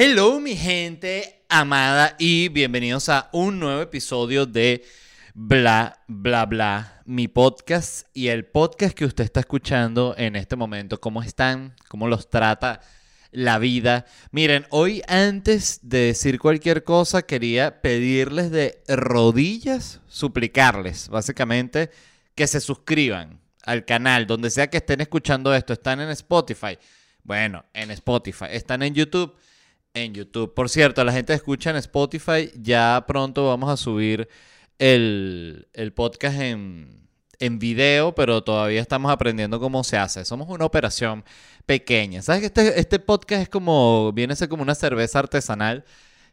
Hello mi gente amada y bienvenidos a un nuevo episodio de Bla Bla Bla, mi podcast y el podcast que usted está escuchando en este momento. ¿Cómo están? ¿Cómo los trata la vida? Miren, hoy antes de decir cualquier cosa quería pedirles de rodillas, suplicarles básicamente que se suscriban al canal, donde sea que estén escuchando esto. Están en Spotify. Bueno, en Spotify. Están en YouTube en YouTube. Por cierto, la gente escucha en Spotify, ya pronto vamos a subir el, podcast en, en video, pero todavía estamos aprendiendo cómo se hace. Somos una operación pequeña. ¿Sabes que este, este podcast es como, viene a ser como una cerveza artesanal?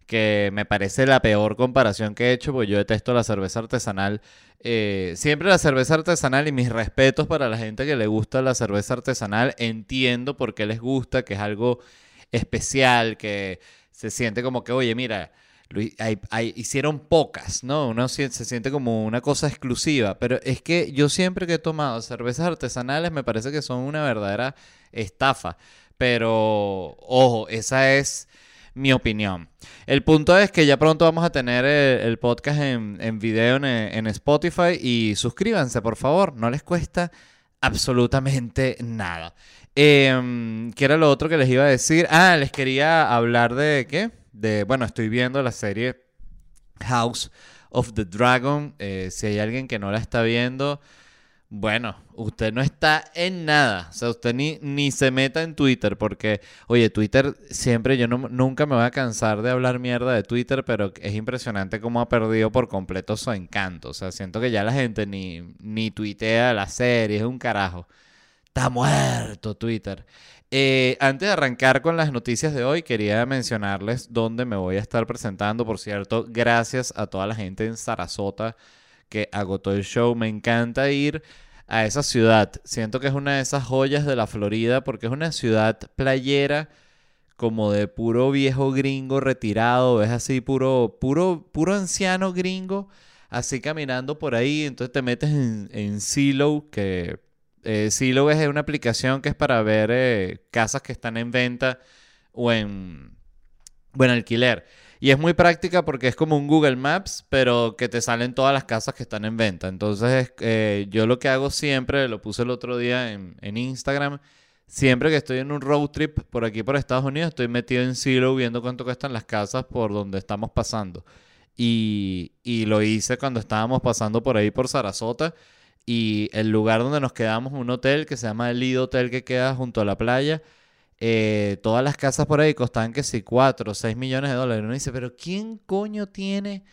que me parece la peor comparación que he hecho, porque yo detesto la cerveza artesanal. Eh, siempre la cerveza artesanal y mis respetos para la gente que le gusta la cerveza artesanal. Entiendo por qué les gusta, que es algo especial, que se siente como que, oye, mira, hicieron pocas, ¿no? Uno se, siente como una cosa exclusiva, pero es que yo siempre que he tomado cervezas artesanales me parece que son una verdadera estafa, pero ojo, esa es mi opinión. El punto es que ya pronto vamos a tener el, podcast en, en video en, en Spotify y suscríbanse, por favor, no les cuesta absolutamente nada. Eh, ¿Qué era lo otro que les iba a decir? Ah, les quería hablar de qué? De, bueno, estoy viendo la serie House of the Dragon. Eh, si hay alguien que no la está viendo, bueno, usted no está en nada. O sea, usted ni, ni se meta en Twitter porque, oye, Twitter siempre, yo no, nunca me voy a cansar de hablar mierda de Twitter, pero es impresionante cómo ha perdido por completo su encanto. O sea, siento que ya la gente ni, ni tuitea la serie, es un carajo. Está muerto Twitter. Eh, antes de arrancar con las noticias de hoy, quería mencionarles dónde me voy a estar presentando. Por cierto, gracias a toda la gente en Sarasota que agotó el show. Me encanta ir a esa ciudad. Siento que es una de esas joyas de la Florida porque es una ciudad playera como de puro viejo gringo retirado, es así puro puro puro anciano gringo, así caminando por ahí, entonces te metes en, en Silo que eh, Silo es una aplicación que es para ver eh, casas que están en venta o en, buen alquiler. Y es muy práctica porque es como un Google Maps, pero que te salen todas las casas que están en venta. Entonces, eh, yo lo que hago siempre, lo puse el otro día en, Instagram, siempre que estoy en un road trip por aquí por Estados Unidos, estoy metido en Silo viendo cuánto cuestan las casas por donde estamos pasando. Y, y lo hice cuando estábamos pasando por ahí por Sarasota y el lugar donde nos quedamos, un hotel que se llama el Lido Hotel que queda junto a la playa. Eh, todas las casas por ahí costaban que si 4 o 6 millones de dólares. Uno dice, pero ¿quién coño tiene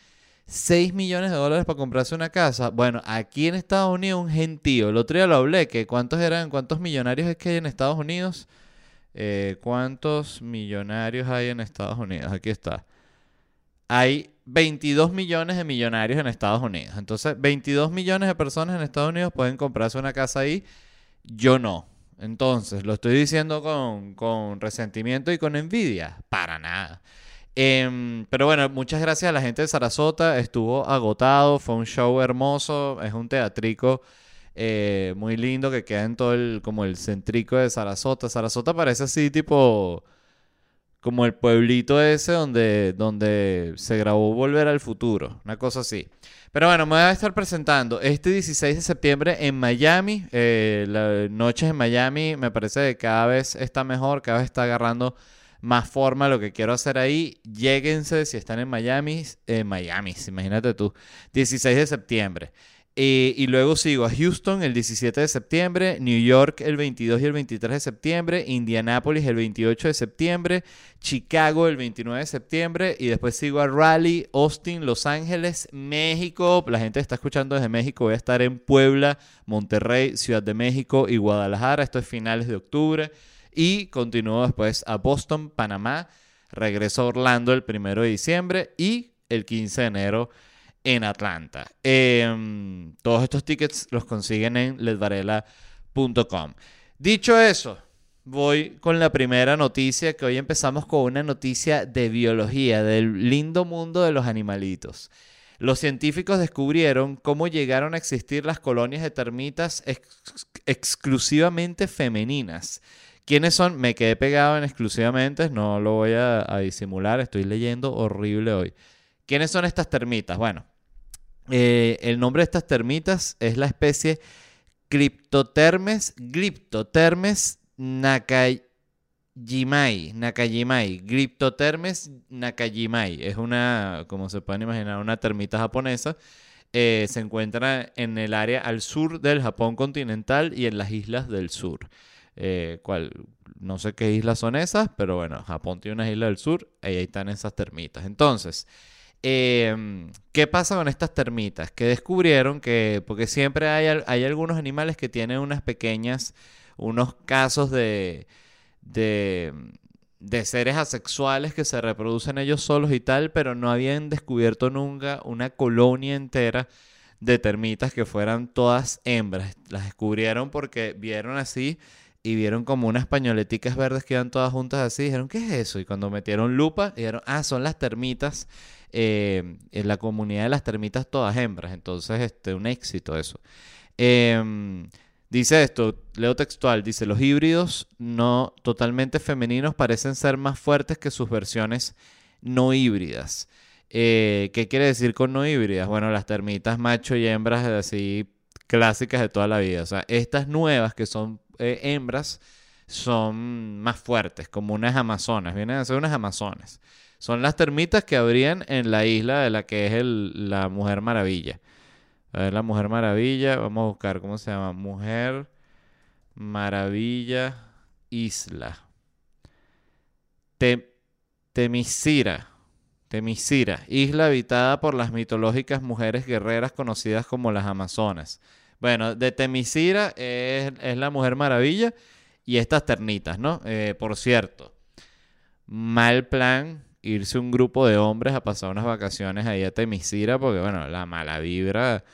6 millones de dólares para comprarse una casa? Bueno, aquí en Estados Unidos un gentío. El otro día lo hablé, que cuántos eran, cuántos millonarios es que hay en Estados Unidos. Eh, ¿Cuántos millonarios hay en Estados Unidos? Aquí está. Hay 22 millones de millonarios en Estados Unidos. Entonces, 22 millones de personas en Estados Unidos pueden comprarse una casa ahí. Yo no. Entonces, lo estoy diciendo con, resentimiento y con envidia. Para nada. Em, pero bueno, muchas gracias a la gente de Sarasota. Estuvo agotado. Fue un show hermoso. Es un teatrico eh, muy lindo que queda en todo el, como el centrico de Sarasota. Sarasota parece así tipo como el pueblito ese donde, donde se grabó Volver al Futuro, una cosa así. Pero bueno, me voy a estar presentando este 16 de septiembre en Miami. Eh, las noches en Miami me parece que cada vez está mejor, cada vez está agarrando más forma lo que quiero hacer ahí. Lléguense si están en Miami, en Miami, imagínate tú, 16 de septiembre. Eh, y luego sigo a Houston el 17 de septiembre, New York el 22 y el 23 de septiembre, Indianapolis el 28 de septiembre, Chicago el 29 de septiembre y después sigo a Raleigh, Austin, Los Ángeles, México. La gente está escuchando desde México. Voy a estar en Puebla, Monterrey, Ciudad de México y Guadalajara. Esto es finales de octubre. Y continúo después a Boston, Panamá. Regreso a Orlando el 1 de diciembre y el 15 de enero en Atlanta. Em, todos estos tickets los consiguen en ledvarela.com. Dicho eso, voy con la primera noticia, que hoy empezamos con una noticia de biología, del lindo mundo de los animalitos. Los científicos descubrieron cómo llegaron a existir las colonias de termitas exclusivamente femeninas ¿Quiénes son? Me quedé pegado en exclusivamente, no lo voy a, disimular, estoy leyendo horrible hoy. ¿Quiénes son estas termitas? Bueno, eh, el nombre de estas termitas es la especie Cryptotermes, Glyptotermes nakajimai, nakajimai, Glyptotermes nakajimai. Es una, como se pueden imaginar, una termita japonesa. Eh, se encuentra en el área al sur del Japón continental y en las islas del sur. Eh, no sé qué islas son esas, pero bueno, Japón tiene unas islas del sur y ahí están esas termitas. Entonces, em, ¿qué pasa con estas termitas? Que descubrieron que, porque siempre hay, hay algunos animales que tienen unas pequeñas, unos casos de, de, de seres asexuales que se reproducen ellos solos y tal, pero no habían descubierto nunca una colonia entera de termitas que fueran todas hembras. Las descubrieron porque vieron así y vieron como unas pañoleticas verdes que iban todas juntas así. Dijeron, ¿qué es eso? Y cuando metieron lupa, dijeron, ah, son las termitas, eh, en la comunidad de las termitas todas hembras. Entonces, este, un éxito eso. Em, dice esto, leo textual, dice, los híbridos no totalmente femeninos parecen ser más fuertes que sus versiones no híbridas. Eh, ¿Qué quiere decir con no híbridas? Bueno, las termitas macho y hembras así clásicas de toda la vida. O sea, estas nuevas que son eh, hembras son más fuertes, como unas amazonas, vienen a ser unas amazonas. Son las termitas que habrían en la isla de la que es la Mujer Maravilla. A ver, la Mujer Maravilla, vamos a buscar cómo se llama. Mujer Maravilla Isla. Temisira. Temisira, isla habitada por las mitológicas mujeres guerreras conocidas como las Amazonas. Bueno, de Temisira es, la Mujer Maravilla y estas ternitas, ¿no? Eh, por cierto, mal plan irse un grupo de hombres a pasar unas vacaciones ahí a Temisira porque, bueno, la mala vibra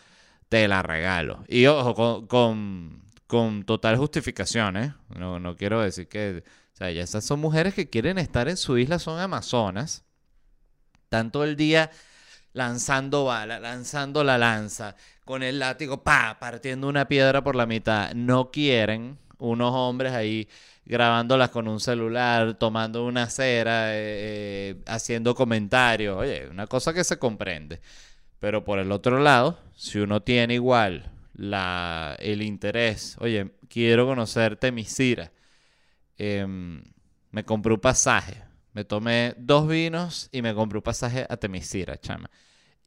te la regalo. Y ojo, con, con, total justificación, ¿eh? No, no quiero decir que... O sea, ya esas son mujeres que quieren estar en su isla, son amazonas. Tanto el día lanzando bala, lanzando la lanza, con el látigo, pa, partiendo una piedra por la mitad. No quieren unos hombres ahí grabándolas con un celular, tomando una cera, eh, eh, haciendo comentarios. Oye, una cosa que se comprende. Pero por el otro lado, si uno tiene igual la, el interés, oye, quiero conocerte, Misira, em, me compré un pasaje. Me tomé dos vinos y me compré un pasaje a Temisira, chama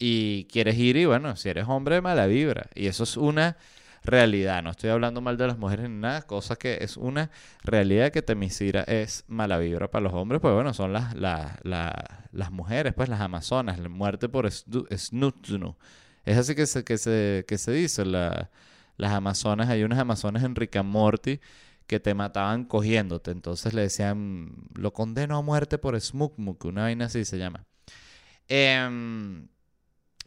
y quieres ir y bueno, si eres hombre, mala vibra. Y eso es una realidad. No estoy hablando mal de las mujeres ni nada, cosa que es una realidad que Temisira es mala vibra para los hombres, pues bueno, son las, las mujeres, pues las amazonas, muerte por Snutnu. Es así que se, que se, que se dice, las amazonas, hay unas amazonas en Rick Morty que te mataban cogiéndote, entonces le decían, lo condeno a muerte por Smukmuk, una vaina así se llama. Eh,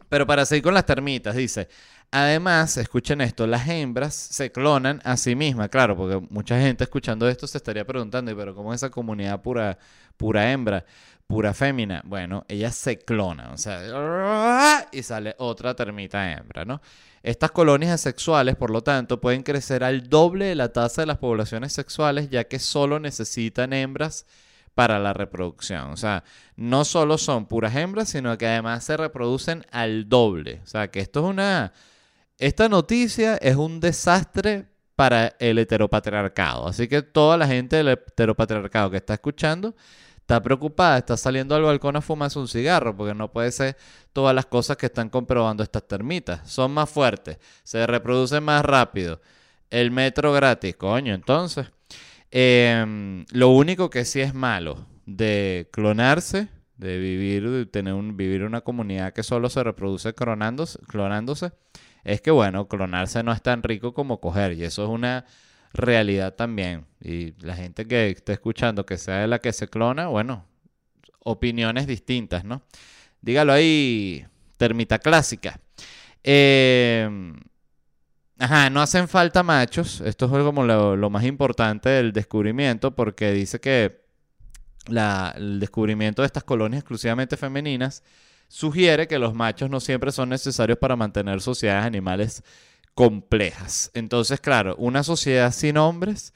pero para seguir con las termitas, dice, además, escuchen esto, las hembras se clonan a sí mismas, claro, porque mucha gente escuchando esto se estaría preguntando, pero ¿cómo es esa comunidad pura, pura hembra, pura fémina? Bueno, ellas se clonan, o sea, y sale otra termita hembra, ¿no? Estas colonias asexuales, por lo tanto, pueden crecer al doble de la tasa de las poblaciones sexuales, ya que solo necesitan hembras para la reproducción. O sea, no solo son puras hembras, sino que además se reproducen al doble. O sea, que esto es una... Esta noticia es un desastre para el heteropatriarcado. Así que toda la gente del heteropatriarcado que está escuchando está preocupada, está saliendo al balcón a fumarse un cigarro, porque no puede ser todas las cosas que están comprobando estas termitas. Son más fuertes, se reproducen más rápido. El metro gratis, coño, entonces. Em, lo único que sí es malo de clonarse, de vivir, de tener un, vivir una comunidad que solo se reproduce clonándose, clonándose, es que bueno, clonarse no es tan rico como coger. Y eso es una realidad también. Y la gente que esté escuchando que sea de la que se clona, bueno, opiniones distintas, ¿no? Dígalo ahí, termita clásica. Eh, Ajá, no hacen falta machos. Esto es como lo, más importante del descubrimiento porque dice que el descubrimiento de estas colonias exclusivamente femeninas sugiere que los machos no siempre son necesarios para mantener sociedades animales complejas. Entonces, claro, una sociedad sin hombres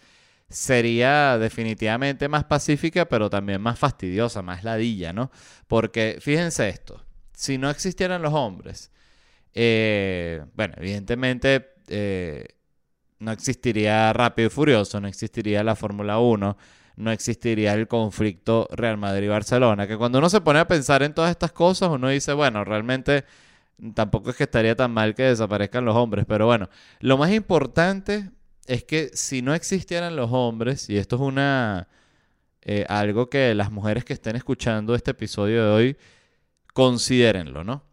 sería definitivamente más pacífica, pero también más fastidiosa, más ladilla, ¿no? Porque fíjense esto, si no existieran los hombres, eh, bueno, evidentemente eh, no existiría Rápido y Furioso, no existiría la Fórmula 1, no existiría el conflicto Real Madrid-Barcelona, que cuando uno se pone a pensar en todas estas cosas, uno dice, bueno, realmente tampoco es que estaría tan mal que desaparezcan los hombres, pero bueno, lo más importante es que si no existieran los hombres, y esto es una eh, algo que las mujeres que estén escuchando este episodio de hoy, considérenlo, ¿no?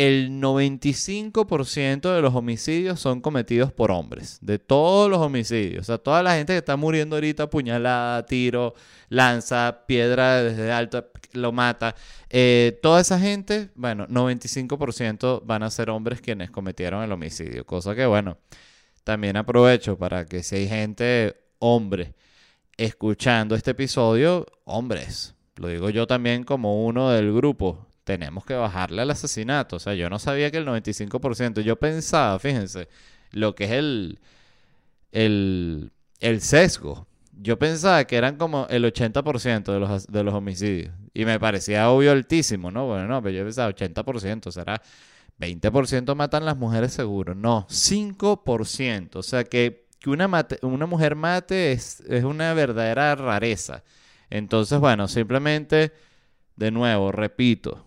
El 95% de los homicidios son cometidos por hombres, de todos los homicidios. O sea, toda la gente que está muriendo ahorita, puñalada, tiro, lanza, piedra desde alto, lo mata. Eh, toda esa gente, bueno, 95% van a ser hombres quienes cometieron el homicidio. Cosa que, bueno, también aprovecho para que si hay gente, hombre, escuchando este episodio, hombres, lo digo yo también como uno del grupo, tenemos que bajarle al asesinato. O sea, yo no sabía que el 95%, yo pensaba, fíjense, lo que es el, el, el sesgo. Yo pensaba que eran como el 80% de los, de los homicidios. Y me parecía obvio altísimo, ¿no? Bueno, no, pero yo pensaba 80%, será 20% matan las mujeres seguro. No, 5%. O sea que, que una, una mujer mate es, es una verdadera rareza. Entonces, bueno, simplemente, de nuevo, repito,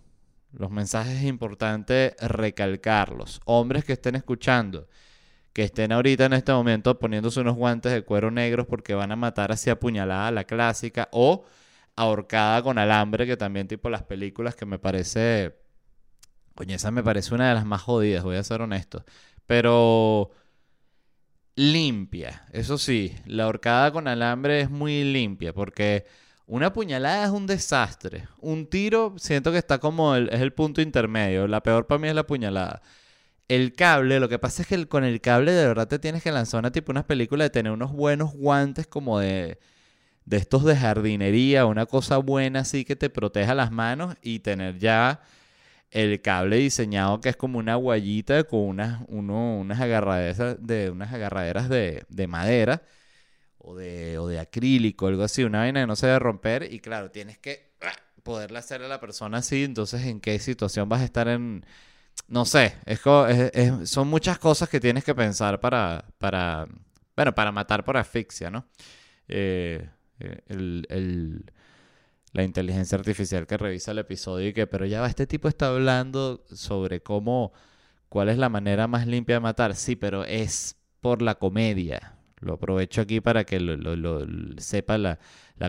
los mensajes es importante recalcarlos. Hombres que estén escuchando, que estén ahorita en este momento poniéndose unos guantes de cuero negros porque van a matar así apuñalada la clásica o ahorcada con alambre, que también tipo las películas que me parece... Coño, esa me parece una de las más jodidas, voy a ser honesto. Pero limpia, eso sí, la ahorcada con alambre es muy limpia porque una puñalada es un desastre. Un tiro siento que está como el, es el punto intermedio. La peor para mí es la puñalada. El cable, lo que pasa es que con el cable de verdad te tienes que lanzar una tipo unas películas de tener unos buenos guantes como de, de estos de jardinería, una cosa buena así que te proteja las manos y tener ya el cable diseñado que es como una guayita con unas, uno, unas agarraderas de, unas agarraderas de, de madera o de, o de acrílico, algo así, una vaina que no se debe romper y claro, tienes que ah, poderle hacer a la persona así, entonces en qué situación vas a estar en... No sé, es, son muchas cosas que tienes que pensar para, para, bueno, para matar por asfixia, ¿no? Eh, eh, el, la inteligencia artificial que revisa el episodio y que, pero ya va, este tipo está hablando sobre cómo, cuál es la manera más limpia de matar. Sí, pero es por la comedia. Lo aprovecho aquí para que lo, sepa la,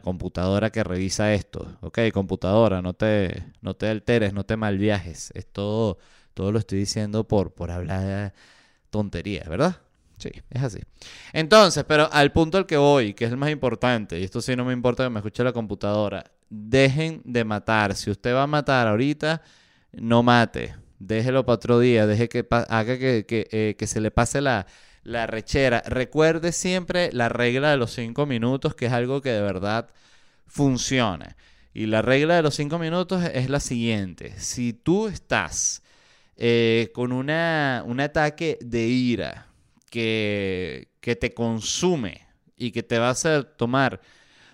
computadora que revisa esto. Ok, computadora, no te, no te alteres, no te malviajes. Es todo, todo lo estoy diciendo por, por hablar tonterías, ¿verdad? Sí, es así. Entonces, pero al punto al que voy, que es el más importante, y esto sí no me importa que me escuche la computadora, dejen de matar. Si usted va a matar ahorita, no mate. Déjelo para otro día, deje que haga que, que, eh, que se le pase la, la rechera. Recuerde siempre la regla de los cinco minutos, que es algo que de verdad funciona. Y la regla de los cinco minutos es la siguiente. Si tú estás eh, con una, un ataque de ira que, que te consume y que te va a hacer tomar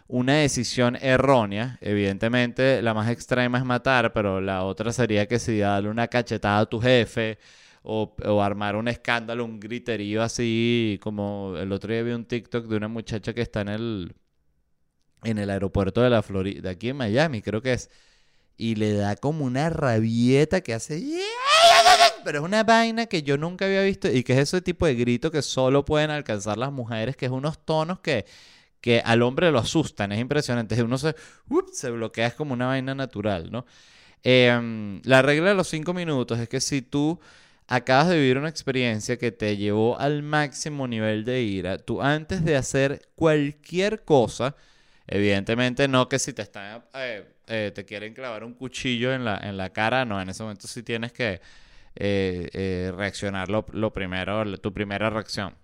una decisión errónea, evidentemente la más extrema es matar, pero la otra sería que si darle una cachetada a tu jefe o, armar un escándalo, un griterío así, como el otro día vi un TikTok de una muchacha que está en el, en el aeropuerto de la Florida, aquí en Miami, creo que es, y le da como una rabieta que hace... Pero es una vaina que yo nunca había visto y que es ese tipo de grito que solo pueden alcanzar las mujeres, que es unos tonos que, que al hombre lo asustan, es impresionante. Uno se, se bloquea, es como una vaina natural, ¿no? Em, la regla de los cinco minutos es que si tú acabas de vivir una experiencia que te llevó al máximo nivel de ira, tú antes de hacer cualquier cosa, evidentemente no que si te están, eh, eh, te quieren clavar un cuchillo en la, en la cara, no, en ese momento sí tienes que eh, reaccionar lo, primero, tu primera reacción.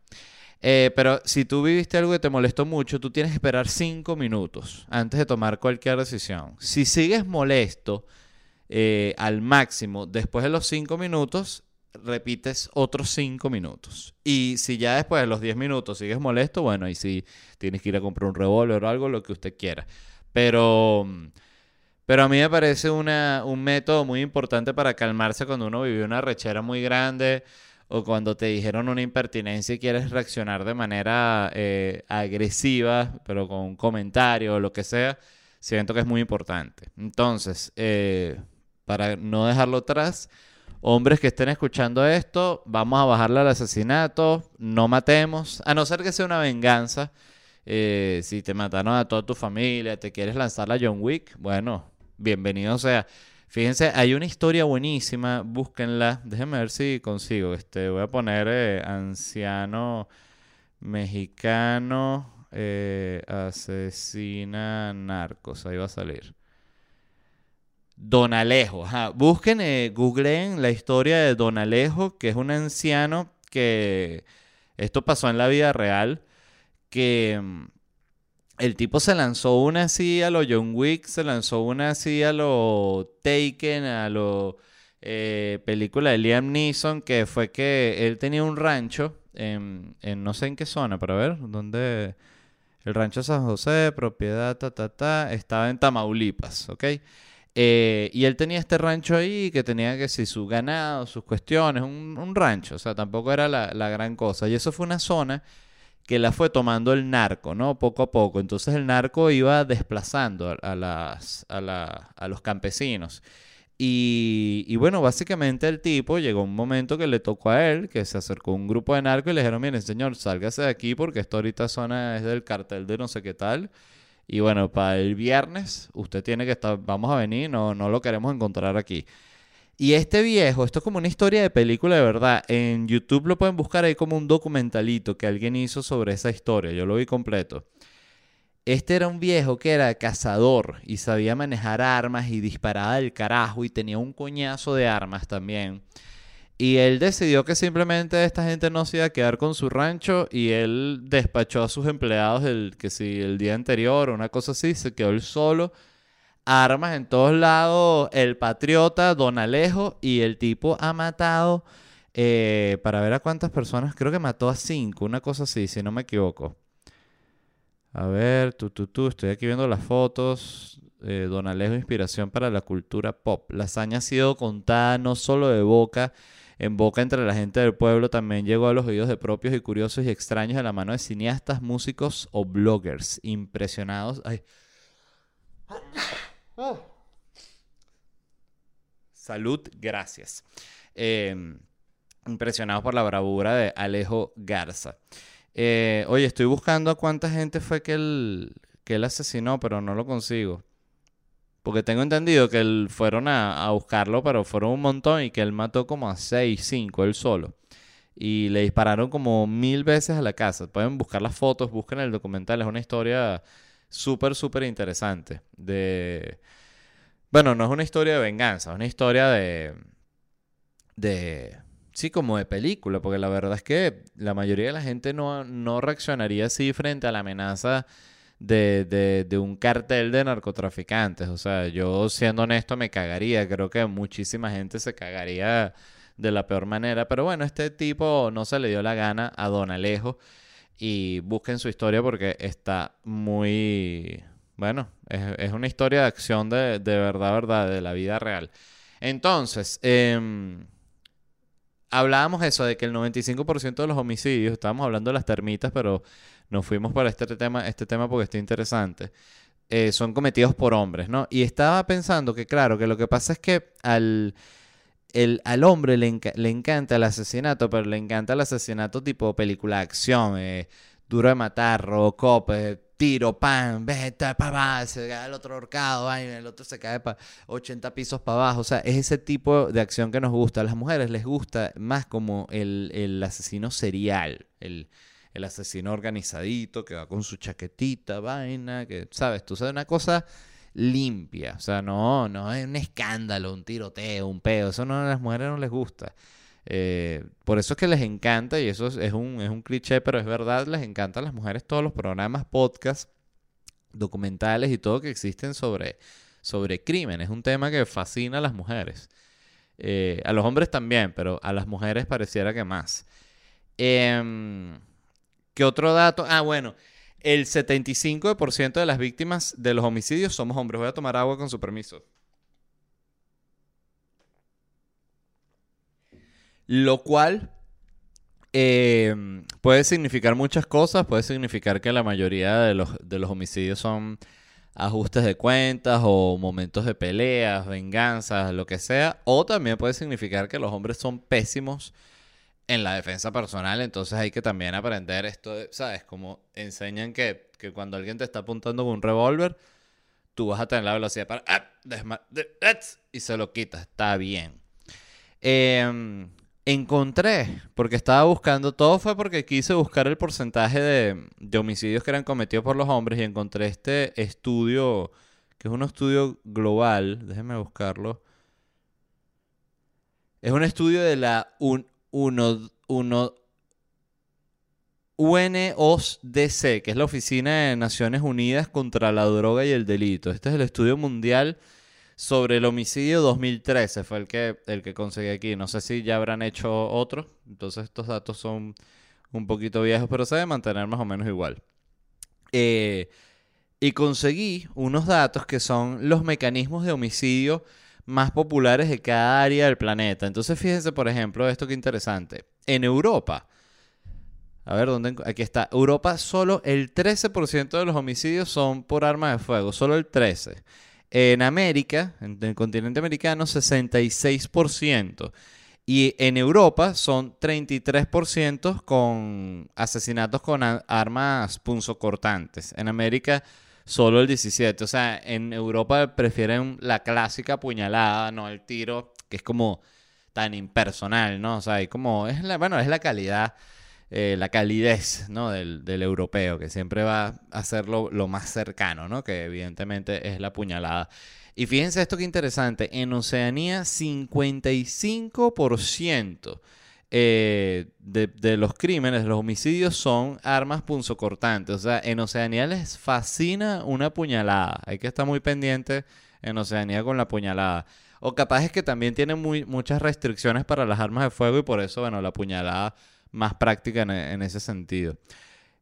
pero si tú viviste algo que te molestó mucho, tú tienes que esperar cinco minutos antes de tomar cualquier decisión. Si sigues molesto al máximo después de los cinco minutos, repites otros 5 minutos. Y si ya después de los 10 minutos sigues molesto, bueno, ahí sí tienes que ir a comprar un revólver o algo, lo que usted quiera. Pero, pero a mí me parece una, un método muy importante para calmarse cuando uno vive una rechera muy grande o cuando te dijeron una impertinencia y quieres reaccionar de manera eh, agresiva, pero con un comentario o lo que sea, siento que es muy importante. Entonces, eh, para no dejarlo atrás, hombres que estén escuchando esto, vamos a bajarle al asesinato, no matemos, a no ser que sea una venganza. Eh, si te mataron a toda tu familia, te quieres lanzar a John Wick, bueno, bienvenido sea. Fíjense, hay una historia buenísima, búsquenla. Déjenme ver si consigo. Este, voy a poner eh, anciano mexicano eh, asesina narcos. Ahí va a salir. Don Alejo. Busquen, eh, googleen la historia de Don Alejo, que es un anciano que esto pasó en la vida real, que mm, el tipo se lanzó una así a lo John Wick, se lanzó una así a lo Taken, a lo eh, película de Liam Neeson, que fue que él tenía un rancho en, en no sé en qué zona, para ver, ¿dónde? El rancho San José, propiedad, ta, ta, ta, estaba en Tamaulipas, ¿ok? Eh, y él tenía este rancho ahí que tenía que si su ganado, sus cuestiones, un, rancho, o sea, tampoco era la, gran cosa. Y eso fue una zona que la fue tomando el narco, ¿no? Poco a poco. Entonces el narco iba desplazando a, las, a, los campesinos. Y, y, bueno, básicamente el tipo llegó un momento que le tocó a él, que se acercó un grupo de narcos y le dijeron, miren señor, sálgase de aquí porque esta ahorita zona es del cartel de no sé qué tal. Y bueno, para el viernes usted tiene que estar, vamos a venir, no, no lo queremos encontrar aquí. Y este viejo, esto es como una historia de película de verdad. En YouTube lo pueden buscar ahí como un documentalito que alguien hizo sobre esa historia. Yo lo vi completo. Este era un viejo que era cazador y sabía manejar armas y disparaba del carajo y tenía un coñazo de armas también. Y él decidió que simplemente esta gente no se iba a quedar con su rancho y él despachó a sus empleados el que si el día anterior o una cosa así, se quedó él solo. Armas en todos lados, el patriota, Don Alejo, y el tipo ha matado, eh, para ver a cuántas personas, creo que mató a cinco, una cosa así, si no me equivoco. A ver, tú, tú, tú, estoy aquí viendo las fotos. Eh, Don Alejo, inspiración para la cultura pop. La hazaña ha sido contada no solo de boca, en boca entre la gente del pueblo también llegó a los oídos de propios y curiosos y extraños de la mano de cineastas, músicos o bloggers impresionados. Salud, gracias. Em, impresionados por la bravura de Alejo Garza. Eh, oye, estoy buscando a cuánta gente fue que él, que él asesinó, pero no lo consigo. Porque tengo entendido que él fueron a, buscarlo, pero fueron un montón y que él mató como a 6, 5, él solo. Y le dispararon como mil veces a la casa. Pueden buscar las fotos, busquen el documental. Es una historia súper, súper interesante. De... Bueno, no es una historia de venganza, es una historia de... de... Sí, como de película, porque la verdad es que la mayoría de la gente no, no reaccionaría así frente a la amenaza de, de, un cartel de narcotraficantes. O sea, yo siendo honesto me cagaría. Creo que muchísima gente se cagaría de la peor manera. Pero bueno, este tipo no se le dio la gana a Don Alejo. Y busquen su historia porque está muy... Bueno, es, una historia de acción de, de, verdad, verdad, de la vida real. Entonces, em, hablábamos eso de que el 95% de los homicidios, estábamos hablando de las termitas, pero nos fuimos para este tema, este tema porque está interesante, eh, son cometidos por hombres, ¿no? Y estaba pensando que, claro, que lo que pasa es que al, el, al hombre le, le encanta el asesinato, pero le encanta el asesinato tipo película de acción, eh, duro de matar, Robocop, eh, tiro, pan, vete, pa, se cae el otro ahorcado, el otro se cae para 80 pisos para abajo. O sea, es ese tipo de acción que nos gusta. A las mujeres les gusta más como el, el asesino serial, el, el asesino organizadito que va con su chaquetita, vaina, que, ¿sabes? Tú sabes, una cosa limpia. O sea, no, no es un escándalo, un tiroteo, un peo. Eso no, a las mujeres no les gusta. Eh, por eso es que les encanta, y eso es, un, es un cliché, pero es verdad, les encantan a las mujeres todos los programas, podcasts, documentales y todo que existen sobre, sobre crimen. Es un tema que fascina a las mujeres. Eh, a los hombres también, pero a las mujeres pareciera que más. Em, ¿Qué otro dato? Ah, bueno, el 75% de las víctimas de los homicidios somos hombres. Voy a tomar agua con su permiso. Lo cual em, puede significar muchas cosas. Puede significar que la mayoría de los, de los homicidios son ajustes de cuentas o momentos de peleas, venganzas, lo que sea. O también puede significar que los hombres son pésimos en la defensa personal. Entonces hay que también aprender esto, ¿sabes? Como enseñan que, que cuando alguien te está apuntando con un revólver, tú vas a tener la velocidad para... ¡ah! y se lo quitas. Está bien. Eh, encontré, porque estaba buscando, todo fue porque quise buscar el porcentaje de, homicidios que eran cometidos por los hombres y encontré este estudio, que es un estudio global, déjenme buscarlo. Es un estudio de la uno, uno, UNODC, que es la Oficina de Naciones Unidas contra la Droga y el Delito. Este es el estudio mundial sobre el homicidio 2013 fue el que, el que conseguí aquí. No sé si ya habrán hecho otro. Entonces estos datos son un poquito viejos, pero se debe mantener más o menos igual. Eh, y conseguí unos datos que son los mecanismos de homicidio más populares de cada área del planeta. Entonces fíjense, por ejemplo, esto que interesante. En Europa, a ver, ¿dónde? Aquí está. Europa, solo el 13% de los homicidios son por arma de fuego. Solo el 13%. En América, en el continente americano, 66%. Y en Europa son 33% con asesinatos con armas punzocortantes. En América solo el 17%. O sea, en Europa prefieren la clásica puñalada, no el tiro, que es como tan impersonal, ¿no? O sea, hay como, es la, bueno, es la calidad eh, la calidez ¿no? del, europeo, que siempre va a ser lo, más cercano, ¿no? que evidentemente es la puñalada. Y fíjense esto que interesante, en Oceanía 55% eh, de, los crímenes, de los homicidios son armas punzocortantes. O sea, en Oceanía les fascina una puñalada. Hay que estar muy pendiente en Oceanía con la puñalada. O capaz es que también tiene muy, muchas restricciones para las armas de fuego y por eso, bueno, la puñalada más práctica en, ese sentido.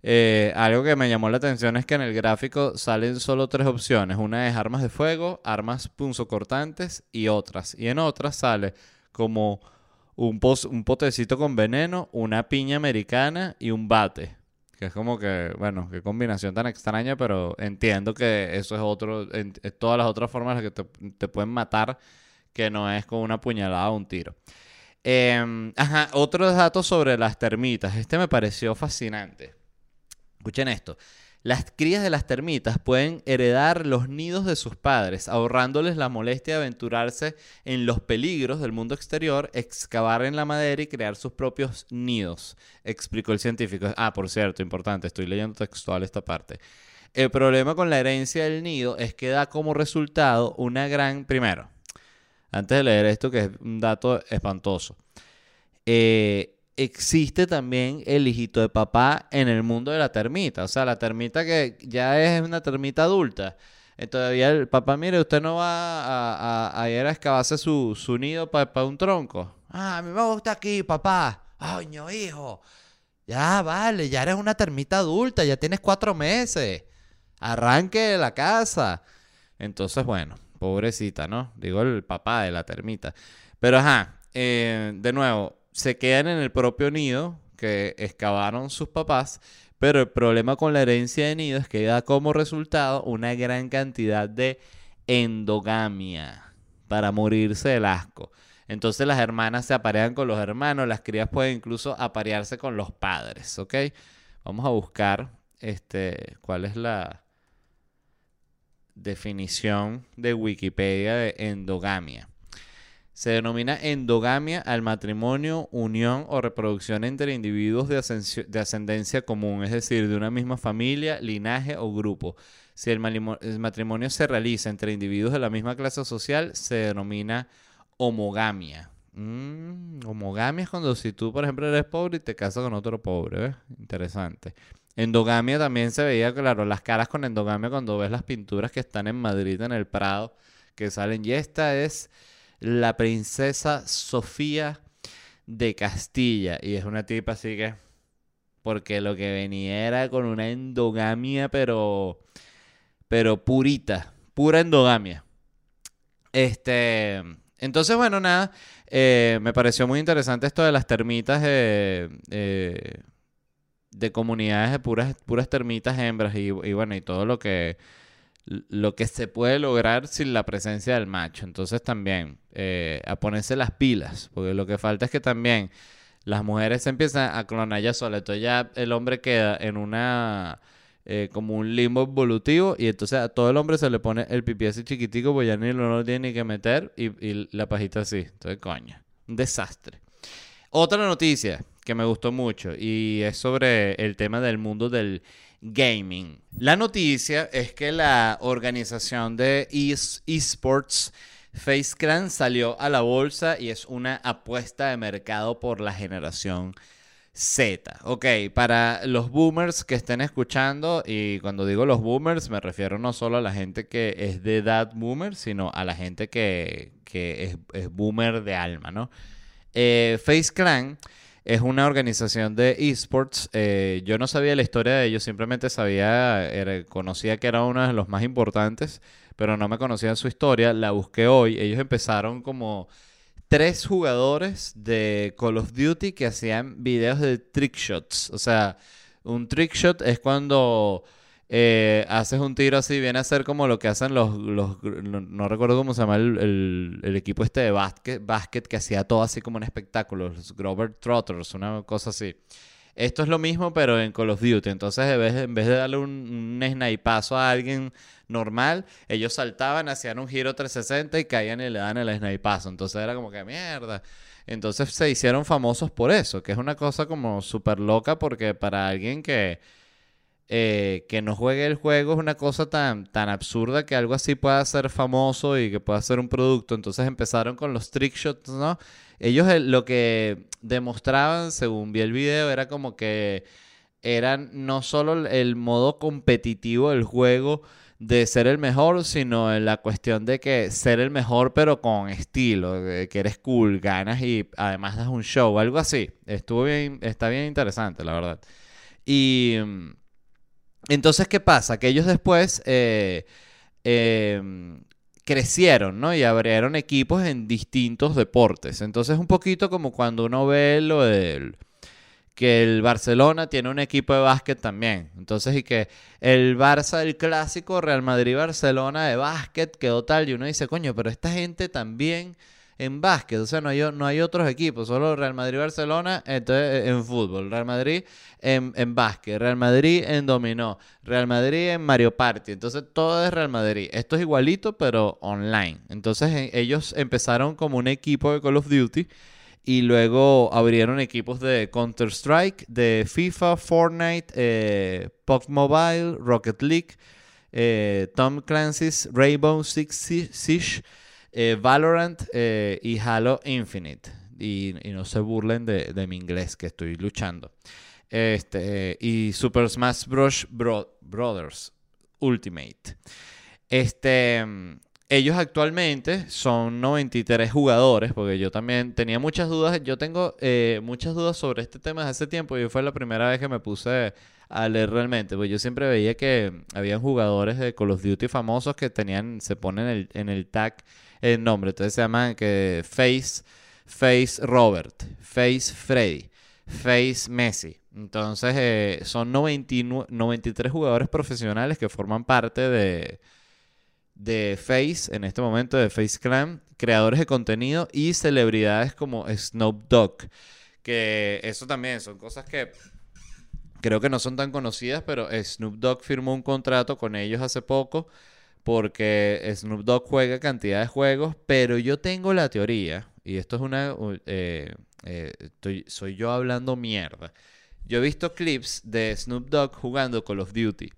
Eh, algo que me llamó la atención es que en el gráfico salen solo tres opciones. Una es armas de fuego, armas punzocortantes y otras. Y en otras sale como un, un potecito con veneno, una piña americana y un bate. Que es como que, bueno, qué combinación tan extraña, pero entiendo que eso es otro, todas las otras formas en las que te, te pueden matar, que no es con una puñalada o un tiro. Eh, ajá, otros datos sobre las termitas. Este me pareció fascinante. Escuchen esto. Las crías de las termitas pueden heredar los nidos de sus padres, ahorrándoles la molestia de aventurarse en los peligros del mundo exterior, excavar en la madera y crear sus propios nidos, explicó el científico. Ah, por cierto, importante, estoy leyendo textual esta parte. El problema con la herencia del nido es que da como resultado una gran, primero, antes de leer esto, que es un dato espantoso. Eh, existe también el hijito de papá en el mundo de la termita. O sea, la termita que ya es una termita adulta. Eh, todavía el papá, mire, usted no va a, ir a excavarse su, nido para un tronco. Ah, a mí me gusta aquí, papá. Coño, hijo. Ya, vale, ya eres una termita adulta, ya tienes cuatro meses. Arranque de la casa. Entonces, bueno, Pobrecita, ¿no? Digo el papá de la termita. Pero ajá, eh, de nuevo, se quedan en el propio nido que excavaron sus papás, pero el problema con la herencia de nido es que da como resultado una gran cantidad de endogamia para morirse del asco. Entonces las hermanas se aparean con los hermanos, las crías pueden incluso aparearse con los padres, ¿ok? Vamos a buscar este, cuál es la, definición de Wikipedia de endogamia. Se denomina endogamia al matrimonio, unión o reproducción entre individuos de, de, ascendencia común, es decir, de una misma familia, linaje o grupo. Si el, matrimonio se realiza entre individuos de la misma clase social, se denomina homogamia. Mm, homogamia es cuando si tú, por ejemplo, eres pobre y te casas con otro pobre. ¿ves? Interesante. Endogamia también se veía, claro, las caras con endogamia cuando ves las pinturas que están en Madrid, en el Prado, que salen. Y esta es la princesa Sofía de Castilla. Y es una tipa así que... Porque lo que venía era con una endogamia, pero... Pero purita. Pura endogamia. Este... Entonces, bueno, nada. Eh, me pareció muy interesante esto de las termitas de, eh, de comunidades de puras, puras termitas hembras y, bueno, y todo lo que, lo que se puede lograr sin la presencia del macho. Entonces también eh, a ponerse las pilas, porque lo que falta es que también las mujeres se empiezan a clonar ya solas. Entonces ya el hombre queda en una... como un limbo evolutivo y entonces a todo el hombre se le pone el pipí así chiquitico pues ya ni lo no tiene ni que meter y, la pajita así. Entonces, coño, un desastre. Otra noticia que me gustó mucho y es sobre el tema del mundo del gaming. La noticia es que la organización de esports FaceClan salió a la bolsa y es una apuesta de mercado por la generación Z. Ok, para los boomers que estén escuchando, y cuando digo los boomers me refiero no solo a la gente que es de edad boomer, sino a la gente que, es, es, boomer de alma, ¿no? Eh, FaceClan es una organización de esports. Eh, yo no sabía la historia de ellos, simplemente sabía, conocía que era uno de los más importantes, pero no me conocía su historia. La busqué hoy. Ellos empezaron como tres jugadores de Call of Duty que hacían videos de trick shots. O sea, un trick shot es cuando eh, haces un tiro así, viene a ser como lo que hacen los, no, recuerdo cómo se llama el, equipo este de básquet, que hacía todo así como un espectáculo, los Grover Trotters, una cosa así. Esto es lo mismo, pero en Call of Duty. Entonces, en vez, en vez de darle un, un snipazo a alguien normal, ellos saltaban, hacían un giro 360 y caían y le dan el snipazo. Entonces era como que mierda. Entonces se hicieron famosos por eso, que es una cosa como súper loca porque para alguien que eh, que no juegue el juego es una cosa tan, tan absurda que algo así pueda ser famoso y que pueda ser un producto. Entonces empezaron con los trick shots, ¿no? Ellos eh, lo que demostraban, según vi el video, era como que eran no solo el modo competitivo del juego de ser el mejor, sino la cuestión de que ser el mejor pero con estilo, que eres cool, ganas y además das un show, algo así. Estuvo bien, está bien interesante, la verdad. Y mm, entonces, ¿qué pasa? Que ellos después eh, em, crecieron, ¿no? Y abrieron equipos en distintos deportes. Entonces, un poquito como cuando uno ve lo del que el Barcelona tiene un equipo de básquet también. Entonces, y que el Barça, el clásico Real Madrid-Barcelona de básquet quedó tal. Y uno dice, coño, pero esta gente también en básquet, o sea, no hay, no hay otros equipos, solo Real Madrid-Barcelona entonces, en fútbol, Real Madrid en, en básquet, Real Madrid en dominó, Real Madrid en Mario Party, entonces todo es Real Madrid. Esto es igualito, pero online. Entonces e, ellos empezaron como un equipo de Call of Duty y luego abrieron equipos de Counter-Strike, de FIFA, Fortnite, eh, Mobile, Rocket League, eh, Tom Clancy's Rainbow Six Siege eh, Valorant eh, y Halo Infinite. Y, no se burlen de, mi inglés, que estoy luchando. Este, y Super Smash Bros. Brothers Ultimate. Este, ellos actualmente son 93 jugadores, porque yo también tenía muchas dudas. Yo tengo eh, muchas dudas sobre este tema desde hace tiempo y fue la primera vez que me puse a leer realmente. Porque yo siempre veía que habían jugadores de Call of Duty famosos que tenían, se ponen en el tag el nombre. Entonces se llaman que Face, Face Robert, Face Freddy, Face Messi. Entonces eh, son 93 jugadores profesionales que forman parte de, de Face, en este momento de Face Clan, creadores de contenido y celebridades como Snoop Dogg. Que eso también son cosas que creo que no son tan conocidas, pero Snoop Dogg firmó un contrato con ellos hace poco porque Snoop Dogg juega cantidad de juegos, pero yo tengo la teoría, y esto es una... Eh, eh, estoy, soy yo hablando mierda. Yo he visto clips de Snoop Dogg jugando Call of Duty.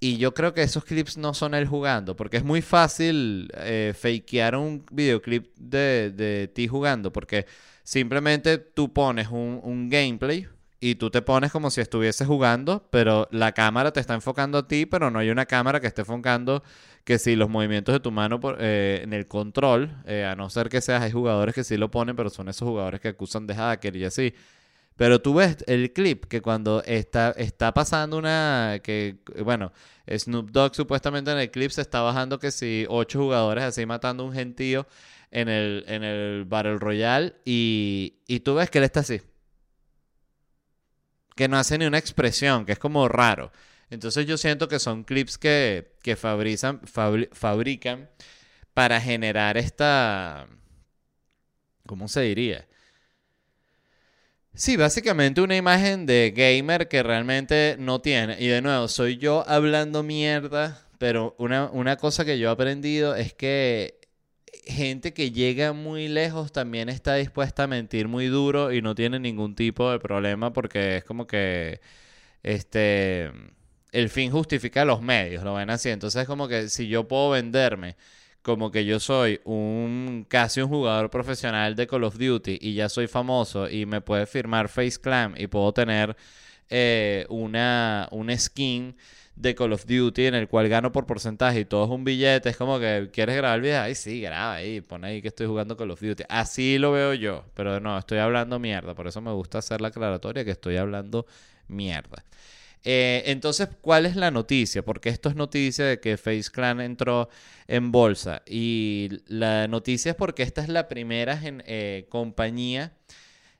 Y yo creo que esos clips no son él jugando, porque es muy fácil eh, fakear un videoclip de, de, ti jugando, porque simplemente tú pones un, un gameplay y tú te pones como si estuvieses jugando, pero la cámara te está enfocando a ti, pero no hay una cámara que esté enfocando que si los movimientos de tu mano por, eh, en el control, eh, a no ser que seas, hay jugadores que sí lo ponen, pero son esos jugadores que acusan de hacker y así. Pero tú ves el clip que cuando está, está pasando una, que bueno, Snoop Dogg supuestamente en el clip se está bajando que si ocho jugadores así matando un gentío en el, en el Battle Royale y, y tú ves que él está así. Que no hace ni una expresión, que es como raro. Entonces yo siento que son clips que, que fabrican, para generar esta... ¿Cómo se diría? Sí, básicamente una imagen de gamer que realmente no tiene. Y de nuevo, soy yo hablando mierda, pero una, una cosa que yo he aprendido es que gente que llega muy lejos también está dispuesta a mentir muy duro y no tiene ningún tipo de problema porque es como que este el fin justifica los medios, lo ven así. Entonces es como que si yo puedo venderme como que yo soy un casi un jugador profesional de Call of Duty y ya soy famoso y me puede firmar FaceClam y puedo tener eh, una, un skin de Call of Duty en el cual gano por porcentaje y todo es un billete, es como que quieres grabar el video, ay sí, graba ahí, pon ahí que estoy jugando Call of Duty. Así lo veo yo, pero no, estoy hablando mierda, por eso me gusta hacer la aclaratoria que estoy hablando mierda. Eh, entonces, ¿cuál es la noticia? Porque esto es noticia de que Face Clan entró en bolsa. Y la noticia es porque esta es la primera eh, compañía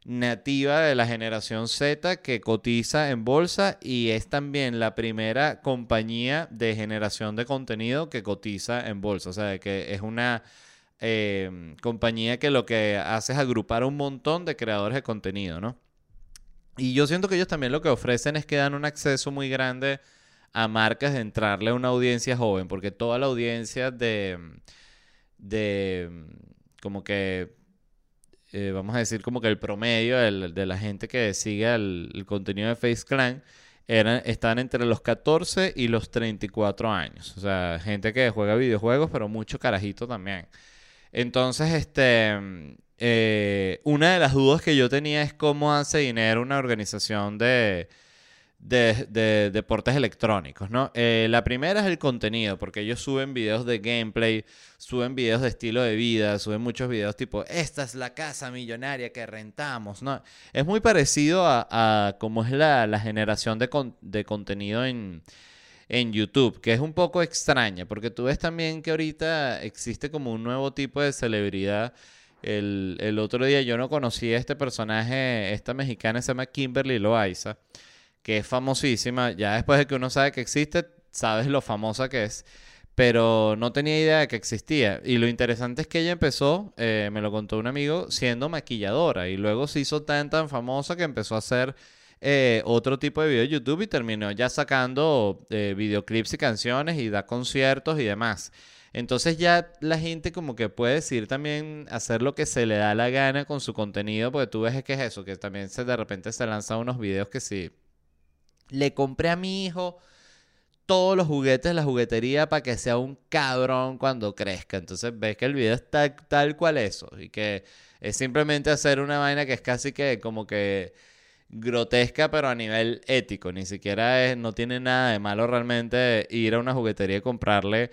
nativa de la generación Z que cotiza en bolsa y es también la primera compañía de generación de contenido que cotiza en bolsa. O sea, que es una eh, compañía que lo que hace es agrupar un montón de creadores de contenido, ¿no? Y yo siento que ellos también lo que ofrecen es que dan un acceso muy grande a marcas de entrarle a una audiencia joven, porque toda la audiencia de, de como que, eh, vamos a decir como que el promedio de la gente que sigue el, contenido de Face Clan, eran, están entre los 14 y los 34 años. O sea, gente que juega videojuegos, pero mucho carajito también. Entonces, este, eh, una de las dudas que yo tenía es cómo hace dinero una organización de, de, deportes electrónicos, ¿no? Eh, la primera es el contenido, porque ellos suben videos de gameplay, suben videos de estilo de vida, suben muchos videos tipo, esta es la casa millonaria que rentamos, ¿no? Es muy parecido a, a cómo es la, generación de, de contenido en, en YouTube, que es un poco extraña, porque tú ves también que ahorita existe como un nuevo tipo de celebridad el, otro día yo no conocía a este personaje, esta mexicana se llama Kimberly Loaiza, que es famosísima. Ya después de que uno sabe que existe, sabes lo famosa que es. Pero no tenía idea de que existía. Y lo interesante es que ella empezó, eh, me lo contó un amigo, siendo maquilladora. Y luego se hizo tan tan famosa que empezó a hacer eh, otro tipo de video de YouTube y terminó ya sacando eh, videoclips y canciones y da conciertos y demás. Entonces ya la gente como que puede decir también hacer lo que se le da la gana con su contenido, porque tú ves que es eso, que también se, de repente se lanzan unos videos que sí. Le compré a mi hijo todos los juguetes de la juguetería para que sea un cabrón cuando crezca. Entonces ves que el video está tal cual eso. Y que es simplemente hacer una vaina que es casi que como que grotesca, pero a nivel ético. Ni siquiera es, no tiene nada de malo realmente ir a una juguetería y comprarle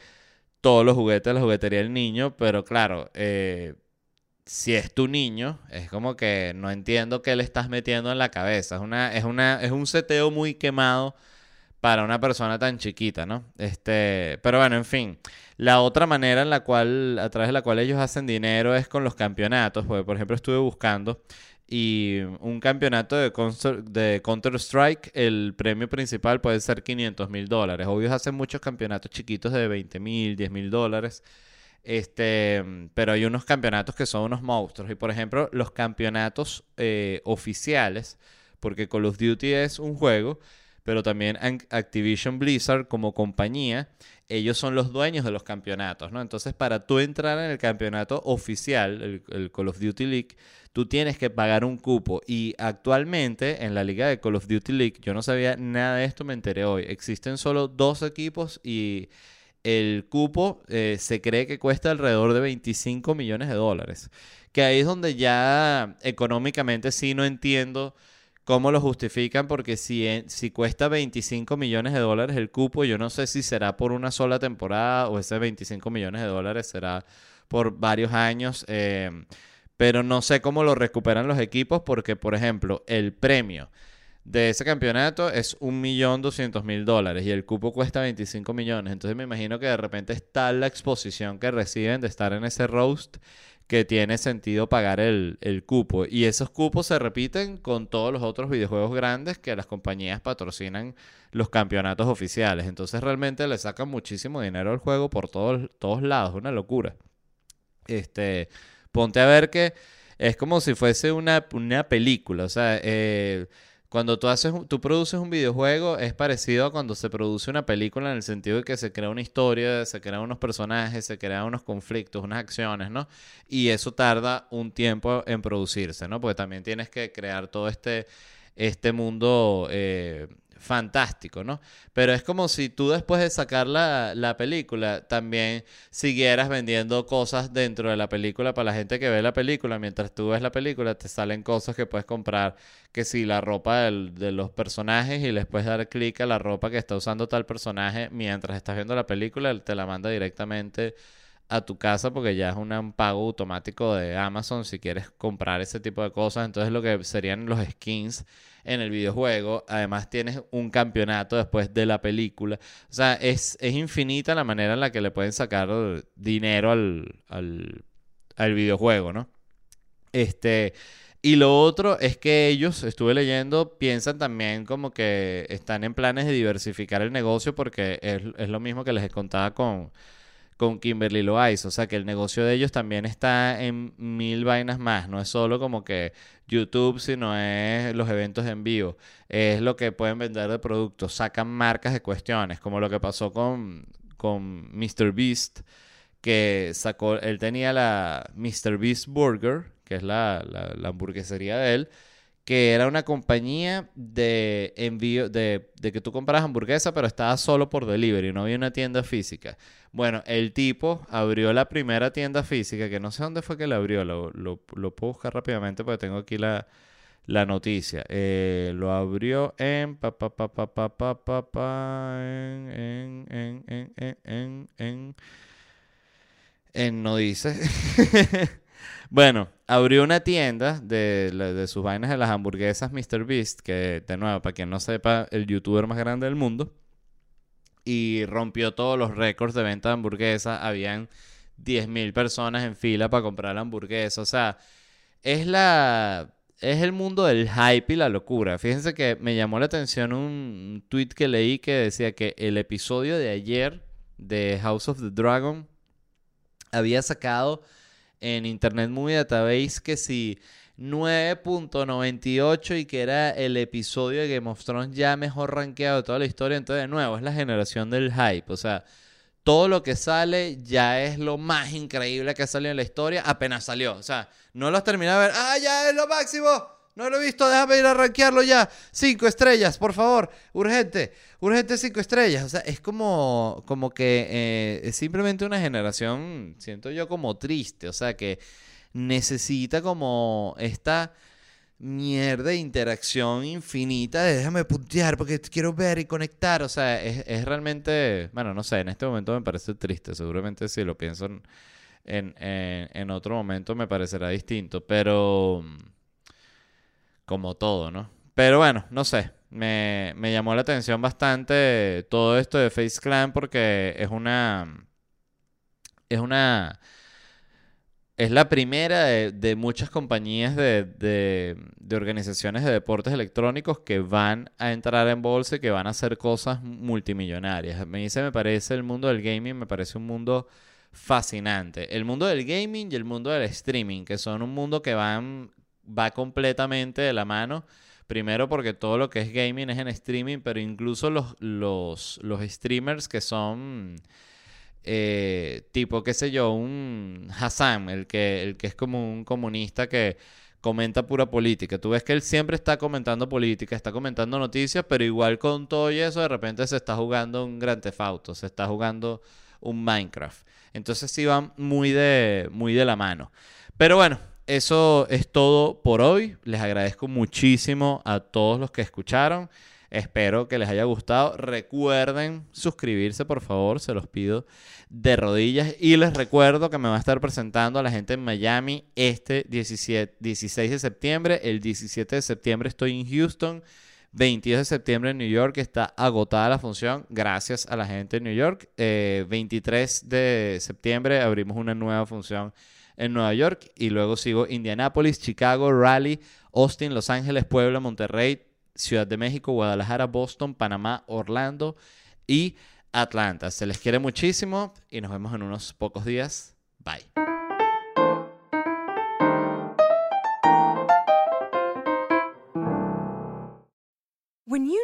todos los juguetes de la juguetería del niño, pero claro, eh, si es tu niño, es como que no entiendo qué le estás metiendo en la cabeza. Es, una, es, una, es un seteo muy quemado para una persona tan chiquita, ¿no? Este, pero bueno, en fin. La otra manera en la cual, a través de la cual ellos hacen dinero es con los campeonatos. Porque, por ejemplo, estuve buscando y un campeonato de, de Counter-Strike, el premio principal puede ser 500 mil dólares. Obvio, hacen muchos campeonatos chiquitos de 20 mil, 10 mil dólares. Este, pero hay unos campeonatos que son unos monstruos. Y por ejemplo, los campeonatos eh, oficiales, porque Call of Duty es un juego, pero también Activision Blizzard como compañía, ellos son los dueños de los campeonatos, ¿no? Entonces, para tú entrar en el campeonato oficial, el, el Call of Duty League, tú tienes que pagar un cupo. Y actualmente en la liga de Call of Duty League, yo no sabía nada de esto, me enteré hoy. Existen solo dos equipos y el cupo eh, se cree que cuesta alrededor de 25 millones de dólares. Que ahí es donde ya económicamente sí no entiendo ¿Cómo lo justifican? Porque si, si cuesta 25 millones de dólares el cupo, yo no sé si será por una sola temporada o ese 25 millones de dólares será por varios años. Eh, pero no sé cómo lo recuperan los equipos porque, por ejemplo, el premio de ese campeonato es 1.200.000 dólares y el cupo cuesta 25 millones. Entonces me imagino que de repente está la exposición que reciben de estar en ese roast que tiene sentido pagar el, cupo. Y esos cupos se repiten con todos los otros videojuegos grandes que las compañías patrocinan los campeonatos oficiales. Entonces realmente le sacan muchísimo dinero al juego por todos, todos lados. Una locura. Este, ponte a ver que es como si fuese una, una película. O sea, eh, cuando tú, haces, tú produces un videojuego es parecido a cuando se produce una película en el sentido de que se crea una historia, se crean unos personajes, se crean unos conflictos, unas acciones, ¿no? Y eso tarda un tiempo en producirse, ¿no? Porque también tienes que crear todo este, este mundo eh, fantástico, ¿no? Pero es como si tú después de sacar la, la, película también siguieras vendiendo cosas dentro de la película para la gente que ve la película. Mientras tú ves la película te salen cosas que puedes comprar, que si la ropa de los personajes y les puedes dar clic a la ropa que está usando tal personaje mientras estás viendo la película, te la manda directamente a tu casa porque ya es un pago automático de Amazon si quieres comprar ese tipo de cosas. Entonces lo que serían los skins en el videojuego. Además tienes un campeonato después de la película. O sea, es, es infinita la manera en la que le pueden sacar dinero al, al, al videojuego, ¿no? Este... Y lo otro es que ellos, estuve leyendo, piensan también como que están en planes de diversificar el negocio porque es, es lo mismo que les contaba con, con Kimberly Loaiza. O sea que el negocio de ellos también está en mil vainas más. No es solo como que YouTube, sino es los eventos en vivo. Es lo que pueden vender de productos. Sacan marcas de cuestiones, como lo que pasó con, con Mr. Beast, que sacó, él tenía la Mr. Beast Burger, que es la, la hamburguesería de él que era una compañía de envío, de, que tú compras hamburguesa, pero estaba solo por delivery, no había una tienda física. Bueno, el tipo abrió la primera tienda física, que no sé dónde fue que la abrió, lo, lo, puedo buscar rápidamente porque tengo aquí la, noticia. Eh, lo abrió en pa pa pa pa pa pa pa, en en en en en en en no dice Bueno, abrió una tienda de, sus vainas de las hamburguesas Mr. Beast, que de nuevo, para quien no sepa, el youtuber más grande del mundo. Y rompió todos los récords de venta de hamburguesas. Habían 10.000 personas en fila para comprar la hamburguesa. O sea, es la... Es el mundo del hype y la locura. Fíjense que me llamó la atención un tweet que leí que decía que el episodio de ayer de House of the Dragon había sacado en Internet Movie Database que si 9.98 y que era el episodio de Game of Thrones ya mejor rankeado de toda la historia. Entonces, de nuevo, es la generación del hype. O sea, todo lo que sale ya es lo más increíble que ha salido en la historia apenas salió. O sea, no lo has terminado de ver. ¡Ah, ya es lo máximo! No lo he visto, déjame ir a rankearlo ya. Cinco estrellas, por favor. Urgente. Urgente cinco estrellas. O sea, es como, como que eh, es simplemente una generación, siento yo, como triste. O sea, que necesita como esta mierda de interacción infinita de déjame puntear porque quiero ver y conectar. O sea, es, realmente, bueno, no sé, en este momento me parece triste. Seguramente si lo pienso en, en, en otro momento me parecerá distinto. Pero como todo, ¿no? Pero bueno, no sé. Me, llamó la atención bastante todo esto de Face Clan porque es una. Es una. Es la primera de, muchas compañías de, de, organizaciones de deportes electrónicos que van a entrar en bolsa y que van a hacer cosas multimillonarias. Me dice, me parece el mundo del gaming, me parece un mundo fascinante. El mundo del gaming y el mundo del streaming, que son un mundo que van va completamente de la mano. Primero porque todo lo que es gaming es en streaming, pero incluso los, los, los streamers que son eh, tipo, qué sé yo, un Hassan, el que, el que es como un comunista que comenta pura política. Tú ves que él siempre está comentando política, está comentando noticias, pero igual con todo y eso, de repente se está jugando un Grand Theft Auto, se está jugando un Minecraft. Entonces sí van muy de, muy de la mano. Pero bueno, eso es todo por hoy. Les agradezco muchísimo a todos los que escucharon. Espero que les haya gustado. Recuerden suscribirse, por favor, se los pido de rodillas. Y les recuerdo que me va a estar presentando a la gente en Miami este 17, 16 de septiembre. El 17 de septiembre estoy en Houston. 22 de septiembre en New York está agotada la función gracias a la gente en New York. 23 eh, de septiembre abrimos una nueva función en Nueva York y luego sigo Indianapolis, Chicago, Raleigh, Austin, Los Ángeles, Puebla, Monterrey, Ciudad de México, Guadalajara, Boston, Panamá, Orlando y Atlanta. Se les quiere muchísimo y nos vemos en unos pocos días. Bye.